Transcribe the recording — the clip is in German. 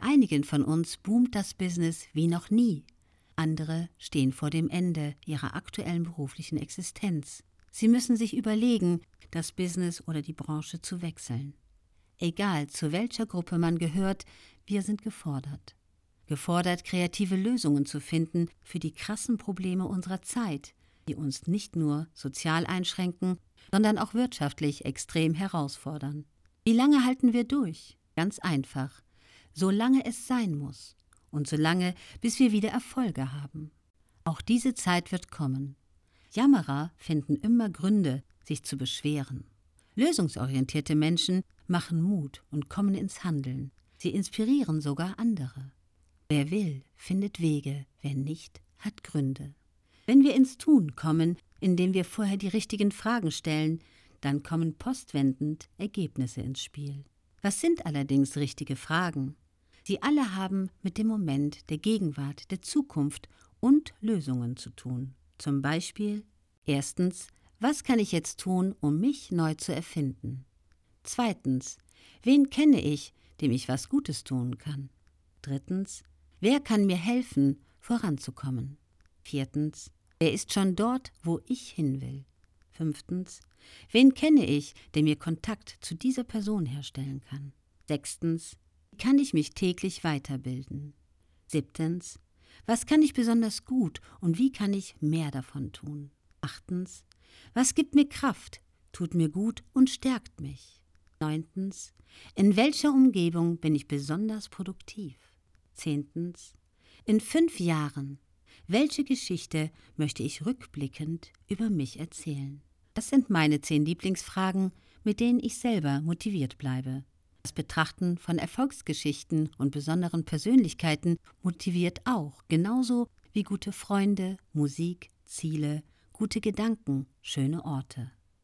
Bei einigen von uns boomt das Business wie noch nie. Andere stehen vor dem Ende ihrer aktuellen beruflichen Existenz. Sie müssen sich überlegen, das Business oder die Branche zu wechseln. Egal zu welcher Gruppe man gehört, wir sind gefordert. Gefordert, kreative Lösungen zu finden für die krassen Probleme unserer Zeit, die uns nicht nur sozial einschränken, sondern auch wirtschaftlich extrem herausfordern. Wie lange halten wir durch? Ganz einfach. Solange es sein muss. Und solange, bis wir wieder Erfolge haben. Auch diese Zeit wird kommen. Jammerer finden immer Gründe, sich zu beschweren. Lösungsorientierte Menschen machen Mut und kommen ins Handeln. Sie inspirieren sogar andere. Wer will, findet Wege, wer nicht, hat Gründe. Wenn wir ins Tun kommen, indem wir vorher die richtigen Fragen stellen, dann kommen postwendend Ergebnisse ins Spiel. Was sind allerdings richtige Fragen? Sie alle haben mit dem Moment der Gegenwart, der Zukunft und Lösungen zu tun. Zum Beispiel erstens, was kann ich jetzt tun, um mich neu zu erfinden? Zweitens, wen kenne ich, dem ich was Gutes tun kann? Drittens, wer kann mir helfen, voranzukommen? Viertens, wer ist schon dort, wo ich hin will? Fünftens, wen kenne ich, der mir Kontakt zu dieser Person herstellen kann? Sechstens, kann ich mich täglich weiterbilden? Siebtens, was kann ich besonders gut und wie kann ich mehr davon tun? Achtens, was gibt mir Kraft, tut mir gut und stärkt mich? Neuntens, in welcher Umgebung bin ich besonders produktiv? Zehntens, in fünf Jahren, welche Geschichte möchte ich rückblickend über mich erzählen? Das sind meine zehn Lieblingsfragen, mit denen ich selber motiviert bleibe. Das Betrachten von Erfolgsgeschichten und besonderen Persönlichkeiten motiviert auch, genauso wie gute Freunde, Musik, Ziele, gute Gedanken, schöne Orte.